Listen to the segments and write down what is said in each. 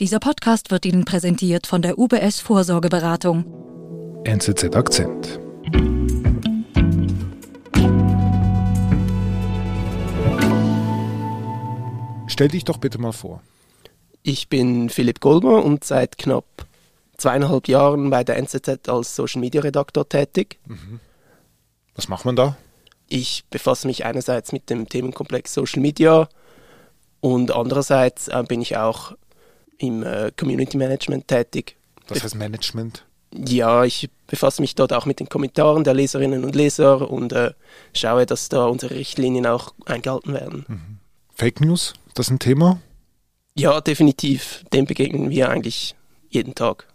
Dieser Podcast wird Ihnen präsentiert von der UBS Vorsorgeberatung. NZZ Akzent. Stell dich doch bitte mal vor. Ich bin Philipp Golmer und seit knapp zweieinhalb Jahren bei der NZZ als Social Media Redaktor tätig. Was macht man da? Ich befasse mich einerseits mit dem Themenkomplex Social Media und andererseits äh, bin ich auch im äh, Community Management tätig. Was heißt Management? Ja, ich befasse mich dort auch mit den Kommentaren der Leserinnen und Leser und äh, schaue, dass da unsere Richtlinien auch eingehalten werden. Fake News, das ist ein Thema? Ja, definitiv. Dem begegnen wir eigentlich jeden Tag.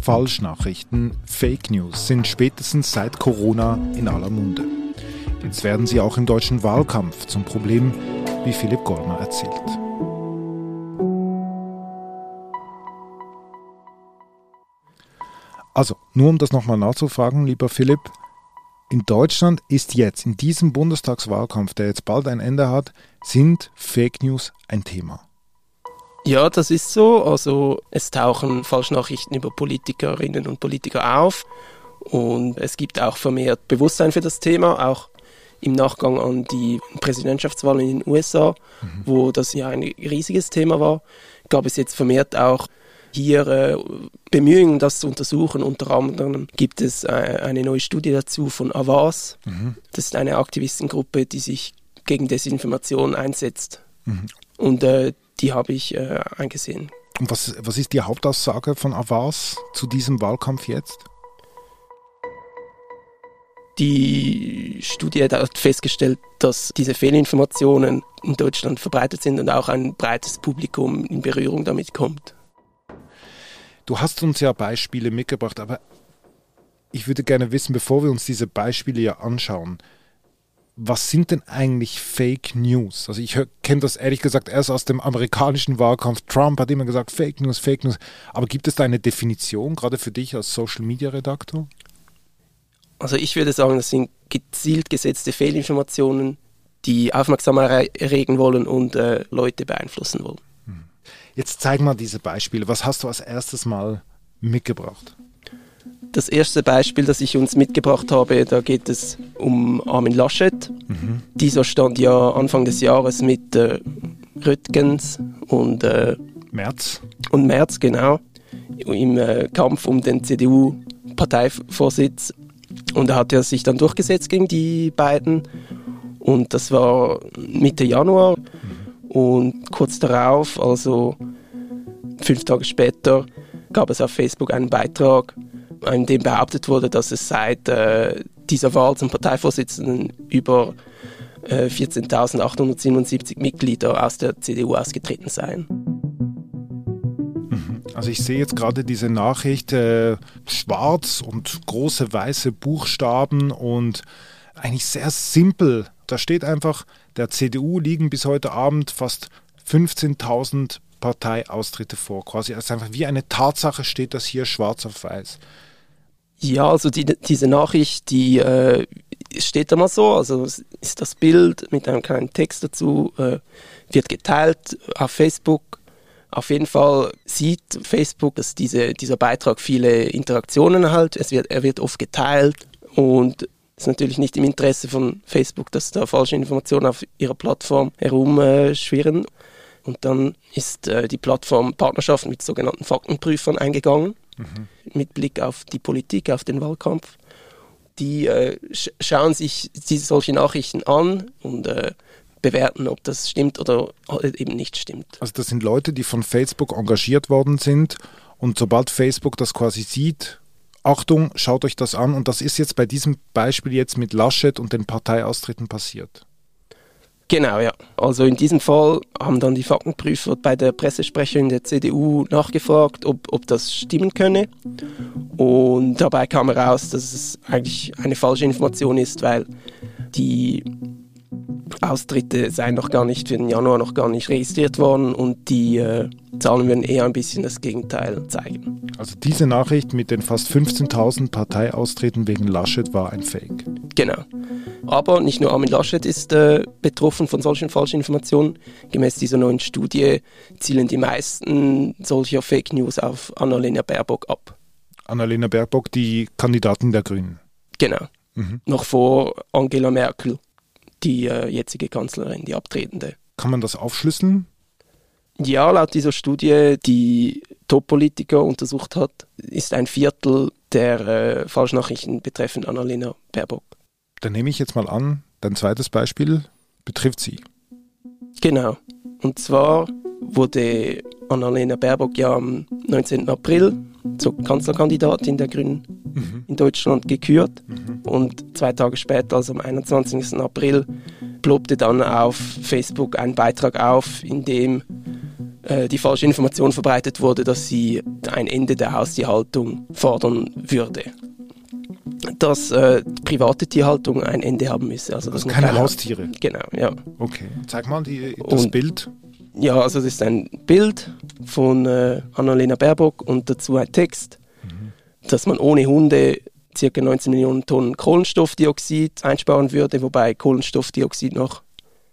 Falschnachrichten, Fake News sind spätestens seit Corona in aller Munde. Jetzt werden sie auch im deutschen Wahlkampf zum Problem, wie Philipp Gollmer erzählt. Also, nur um das nochmal nachzufragen, lieber Philipp, in Deutschland ist jetzt, in diesem Bundestagswahlkampf, der jetzt bald ein Ende hat, sind Fake News ein Thema. Ja, das ist so. Also es tauchen Falschnachrichten über Politikerinnen und Politiker auf und es gibt auch vermehrt Bewusstsein für das Thema, auch im Nachgang an die Präsidentschaftswahl in den USA, wo das ja ein riesiges Thema war, gab es jetzt vermehrt auch hier äh, Bemühungen, das zu untersuchen. Unter anderem gibt es äh, eine neue Studie dazu von Avas. Das ist eine Aktivistengruppe, die sich gegen Desinformation einsetzt. Und äh, die habe ich äh, eingesehen. Und was, was ist die Hauptaussage von Avas zu diesem Wahlkampf jetzt? Die Studie hat festgestellt, dass diese Fehlinformationen in Deutschland verbreitet sind und auch ein breites Publikum in Berührung damit kommt. Du hast uns ja Beispiele mitgebracht, aber ich würde gerne wissen, bevor wir uns diese Beispiele ja anschauen, was sind denn eigentlich Fake News? Also ich kenne das ehrlich gesagt erst aus dem amerikanischen Wahlkampf. Trump hat immer gesagt Fake News, Fake News. Aber gibt es da eine Definition, gerade für dich als Social Media Redaktor? Also ich würde sagen, das sind gezielt gesetzte Fehlinformationen, die Aufmerksamkeit erregen wollen und äh, Leute beeinflussen wollen. Jetzt zeig mal diese Beispiele. Was hast du als erstes Mal mitgebracht? Das erste Beispiel, das ich uns mitgebracht habe, da geht es um Armin Laschet. Dieser stand ja Anfang des Jahres mit äh, Röttgens und, äh, März. und Merz, genau, im äh, Kampf um den CDU-Parteivorsitz. Und er hat ja sich dann durchgesetzt gegen die beiden. Und das war Mitte Januar. Und kurz darauf, also fünf Tage später, gab es auf Facebook einen Beitrag, in dem behauptet wurde, dass es seit äh, dieser Wahl zum Parteivorsitzenden über äh, 14.877 Mitglieder aus der CDU ausgetreten seien. Also ich sehe jetzt gerade diese Nachricht, äh, schwarz und große weiße Buchstaben und eigentlich sehr simpel. Da steht einfach, der CDU liegen bis heute Abend fast 15.000 Parteiaustritte vor. Quasi als einfach wie eine Tatsache steht das hier schwarz auf weiß. Ja, also die, diese Nachricht, die äh, steht da mal so, also ist das Bild mit einem kleinen Text dazu, äh, wird geteilt auf Facebook. Auf jeden Fall sieht Facebook, dass diese, dieser Beitrag viele Interaktionen erhält. Es wird, er wird oft geteilt und ist natürlich nicht im Interesse von Facebook, dass da falsche Informationen auf ihrer Plattform herumschwirren. Und dann ist äh, die Plattform Partnerschaft mit sogenannten Faktenprüfern eingegangen, mit Blick auf die Politik, auf den Wahlkampf. Die äh, sch schauen sich diese, solche Nachrichten an und äh, bewerten, ob das stimmt oder eben nicht stimmt. Also das sind Leute, die von Facebook engagiert worden sind und sobald Facebook das quasi sieht, Achtung, schaut euch das an und das ist jetzt bei diesem Beispiel jetzt mit Laschet und den Parteiaustritten passiert. Genau, ja. Also in diesem Fall haben dann die Faktenprüfer bei der Pressesprecherin der CDU nachgefragt, ob, ob das stimmen könne. Und dabei kam heraus, dass es eigentlich eine falsche Information ist, weil die Austritte seien noch gar nicht für den Januar noch gar nicht registriert worden und die äh, Zahlen würden eher ein bisschen das Gegenteil zeigen. Also diese Nachricht mit den fast 15.000 Parteiaustreten wegen Laschet war ein Fake. Genau. Aber nicht nur Armin Laschet ist äh, betroffen von solchen falschen Informationen. Gemäß dieser neuen Studie zielen die meisten solcher Fake News auf Annalena Baerbock ab. Annalena Baerbock, die Kandidatin der Grünen. Genau. Mhm. Noch vor Angela Merkel, die äh, jetzige Kanzlerin, die abtretende. Kann man das aufschlüsseln? Ja, laut dieser Studie, die Top-Politiker untersucht hat, ist ein Viertel der äh, Falschnachrichten betreffend Annalena Baerbock. Dann nehme ich jetzt mal an, dein zweites Beispiel betrifft sie. Genau. Und zwar wurde Annalena Baerbock ja am 19. April zur Kanzlerkandidatin der Grünen mhm. in Deutschland gekürt. Mhm. Und zwei Tage später, also am 21. April, ploppte dann auf Facebook ein Beitrag auf, in dem äh, die falsche Information verbreitet wurde, dass sie ein Ende der Haustierhaltung fordern würde. Dass äh, private Tierhaltung ein Ende haben müsse. Also, also keine Haustiere? Genau, ja. Okay. Zeig mal die, das Und, Bild. Ja, also das ist ein Bild von äh, Annalena Baerbock und dazu ein Text. Dass man ohne Hunde ca. 19 Millionen Tonnen Kohlenstoffdioxid einsparen würde, wobei Kohlenstoffdioxid noch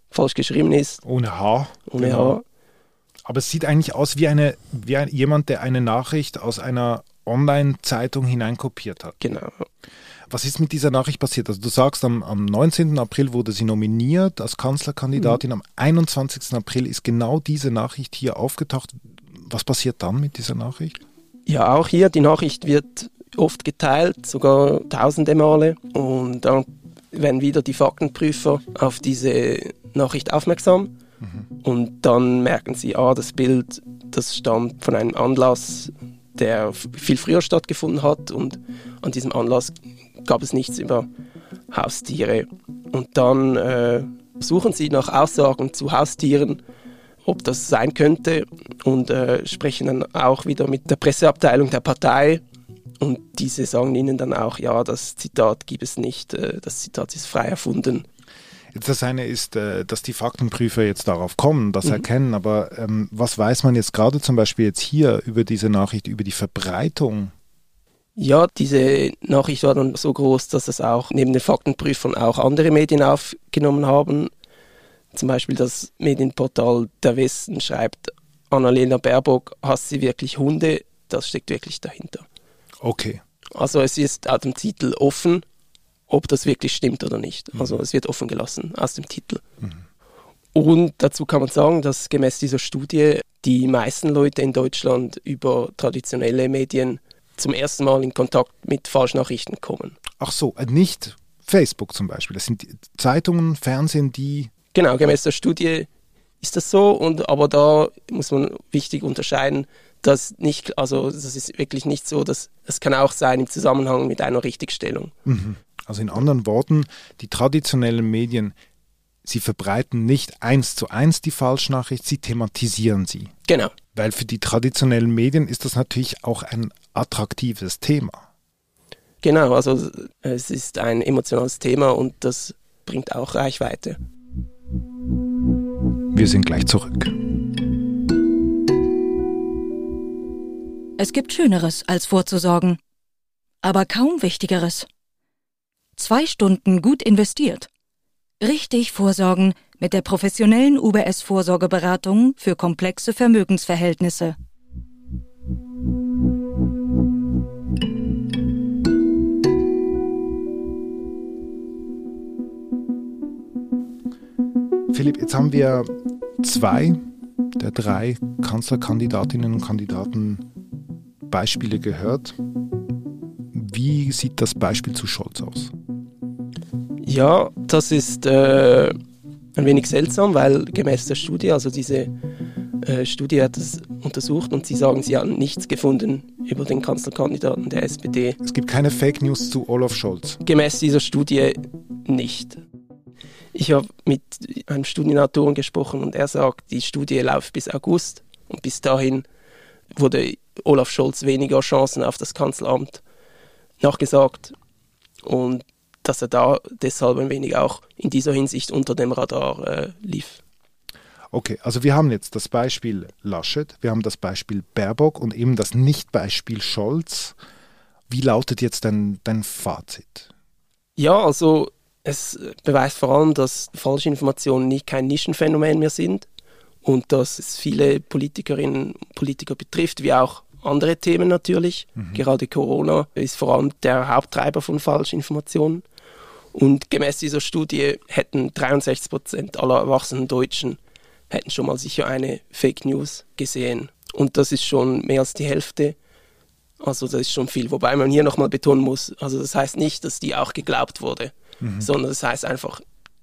falsch geschrieben ist. Ohne H. Ohne genau. H. Aber es sieht eigentlich aus wie, eine, wie ein, jemand, der eine Nachricht aus einer Online-Zeitung hineinkopiert hat. Genau. Was ist mit dieser Nachricht passiert? Also du sagst, am, am 19. April wurde sie nominiert als Kanzlerkandidatin. Mhm. Am 21. April ist genau diese Nachricht hier aufgetaucht. Was passiert dann mit dieser Nachricht? Ja, auch hier, die Nachricht wird oft geteilt, sogar tausende Male. Und dann werden wieder die Faktenprüfer auf diese Nachricht aufmerksam. Mhm. Und dann merken sie, ah, das Bild, das stammt von einem Anlass, der viel früher stattgefunden hat. Und an diesem Anlass gab es nichts über Haustiere. Und dann äh, suchen sie nach Aussagen zu Haustieren, ob das sein könnte und äh, sprechen dann auch wieder mit der Presseabteilung der Partei. Und diese sagen ihnen dann auch, ja, das Zitat gibt es nicht, äh, das Zitat ist frei erfunden. Jetzt das eine ist, äh, dass die Faktenprüfer jetzt darauf kommen, das mhm. erkennen, aber ähm, was weiß man jetzt gerade zum Beispiel jetzt hier über diese Nachricht, über die Verbreitung ja, diese Nachricht war dann so groß, dass es auch neben den Faktenprüfern auch andere Medien aufgenommen haben. Zum Beispiel das Medienportal Der Westen schreibt, Annalena Baerbock, hasst sie wirklich Hunde? Das steckt wirklich dahinter. Okay. Also es ist aus dem Titel offen, ob das wirklich stimmt oder nicht. Mhm. Also es wird offen gelassen aus dem Titel. Mhm. Und dazu kann man sagen, dass gemäß dieser Studie die meisten Leute in Deutschland über traditionelle Medien zum ersten Mal in Kontakt mit Falschnachrichten kommen. Ach so, äh, nicht Facebook zum Beispiel. Das sind Zeitungen, Fernsehen, die. Genau, gemäß der Studie ist das so, und, aber da muss man wichtig unterscheiden, dass nicht, also das ist wirklich nicht so, dass es kann auch sein im Zusammenhang mit einer Richtigstellung. Mhm. Also in anderen Worten, die traditionellen Medien, sie verbreiten nicht eins zu eins die Falschnachricht, sie thematisieren sie. Genau. Weil für die traditionellen Medien ist das natürlich auch ein attraktives Thema. Genau, also es ist ein emotionales Thema und das bringt auch Reichweite. Wir sind gleich zurück. Es gibt Schöneres als vorzusorgen, aber kaum Wichtigeres. Zwei Stunden gut investiert. Richtig vorsorgen mit der professionellen UBS Vorsorgeberatung für komplexe Vermögensverhältnisse. Philipp, jetzt haben wir zwei der drei Kanzlerkandidatinnen und Kandidaten Beispiele gehört. Wie sieht das Beispiel zu Scholz aus? Ja, das ist äh, ein wenig seltsam, weil gemäß der Studie, also diese äh, Studie hat es untersucht und sie sagen, sie haben nichts gefunden über den Kanzlerkandidaten der SPD. Es gibt keine Fake News zu Olaf Scholz. Gemäß dieser Studie nicht. Ich habe mit einem Studienautoren gesprochen und er sagt, die Studie läuft bis August und bis dahin wurde Olaf Scholz weniger Chancen auf das Kanzleramt nachgesagt und dass er da deshalb ein wenig auch in dieser Hinsicht unter dem Radar äh, lief. Okay, also wir haben jetzt das Beispiel Laschet, wir haben das Beispiel Baerbock und eben das Nicht-Beispiel Scholz. Wie lautet jetzt dein, dein Fazit? Ja, also es beweist vor allem, dass falsche Informationen nicht kein Nischenphänomen mehr sind und dass es viele Politikerinnen und Politiker betrifft, wie auch andere Themen natürlich. Mhm. Gerade Corona ist vor allem der Haupttreiber von Falschinformationen. Und gemäß dieser Studie hätten 63 Prozent aller erwachsenen Deutschen hätten schon mal sicher eine Fake News gesehen. Und das ist schon mehr als die Hälfte. Also das ist schon viel. Wobei man hier nochmal betonen muss, also das heißt nicht, dass die auch geglaubt wurde, mhm. sondern das heißt einfach,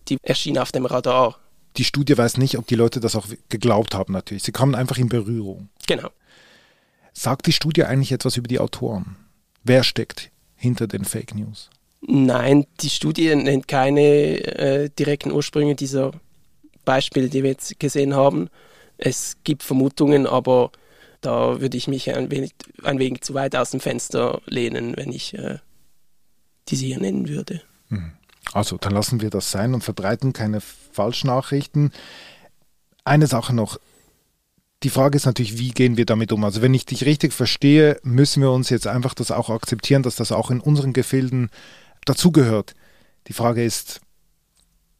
die erschien auf dem Radar. Die Studie weiß nicht, ob die Leute das auch geglaubt haben natürlich. Sie kamen einfach in Berührung. Genau. Sagt die Studie eigentlich etwas über die Autoren? Wer steckt hinter den Fake News? Nein, die Studie nennt keine äh, direkten Ursprünge dieser Beispiele, die wir jetzt gesehen haben. Es gibt Vermutungen, aber da würde ich mich ein wenig, ein wenig zu weit aus dem Fenster lehnen, wenn ich äh, diese hier nennen würde. Mhm. Also, dann lassen wir das sein und verbreiten keine Falschnachrichten. Eine Sache noch. Die Frage ist natürlich, wie gehen wir damit um? Also, wenn ich dich richtig verstehe, müssen wir uns jetzt einfach das auch akzeptieren, dass das auch in unseren Gefilden dazugehört. Die Frage ist,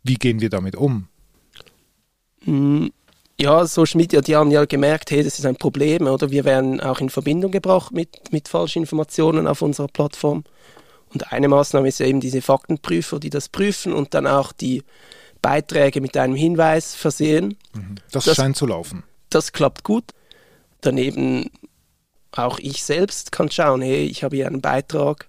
wie gehen wir damit um? Hm, ja, Social Media, die haben ja gemerkt, hey, das ist ein Problem, oder wir werden auch in Verbindung gebracht mit, mit falschen Informationen auf unserer Plattform. Und eine Maßnahme ist eben diese Faktenprüfer, die das prüfen und dann auch die Beiträge mit einem Hinweis versehen. Mhm. Das, das scheint zu laufen. Das klappt gut. Daneben auch ich selbst kann schauen, hey, ich habe hier einen Beitrag,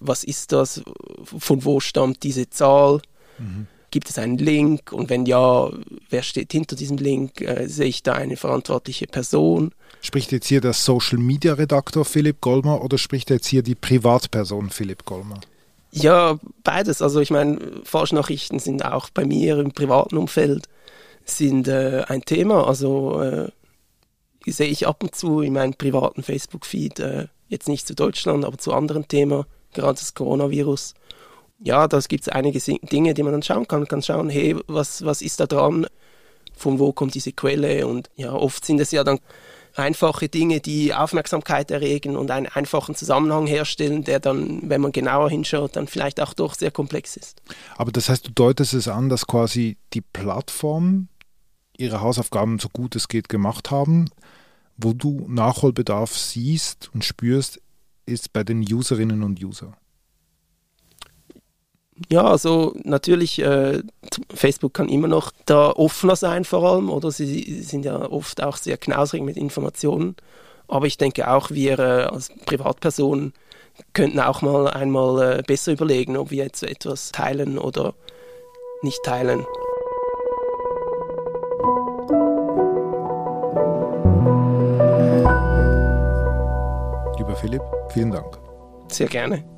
was ist das, von wo stammt diese Zahl, mhm. gibt es einen Link und wenn ja, wer steht hinter diesem Link, äh, sehe ich da eine verantwortliche Person. Spricht jetzt hier der Social Media Redaktor Philipp Gollmer oder spricht jetzt hier die Privatperson Philipp Gollmer? Ja, beides. Also ich meine, Falschnachrichten sind auch bei mir im privaten Umfeld sind äh, ein Thema. Also äh, sehe ich ab und zu in meinem privaten Facebook-Feed, äh, jetzt nicht zu Deutschland, aber zu anderen Themen, gerade das Coronavirus. Ja, da gibt es einige Dinge, die man dann schauen kann. Man kann schauen, hey, was, was ist da dran? Von wo kommt diese Quelle? Und ja, oft sind es ja dann einfache Dinge, die Aufmerksamkeit erregen und einen einfachen Zusammenhang herstellen, der dann, wenn man genauer hinschaut, dann vielleicht auch doch sehr komplex ist. Aber das heißt, du deutest es an, dass quasi die Plattform ihre Hausaufgaben so gut es geht gemacht haben. Wo du Nachholbedarf siehst und spürst, ist bei den Userinnen und Usern. Ja, also natürlich, äh, Facebook kann immer noch da offener sein vor allem, oder sie sind ja oft auch sehr knausrig mit Informationen. Aber ich denke auch, wir äh, als Privatpersonen könnten auch mal einmal äh, besser überlegen, ob wir jetzt etwas teilen oder nicht teilen. Lieber Philipp, vielen Dank. Sehr gerne.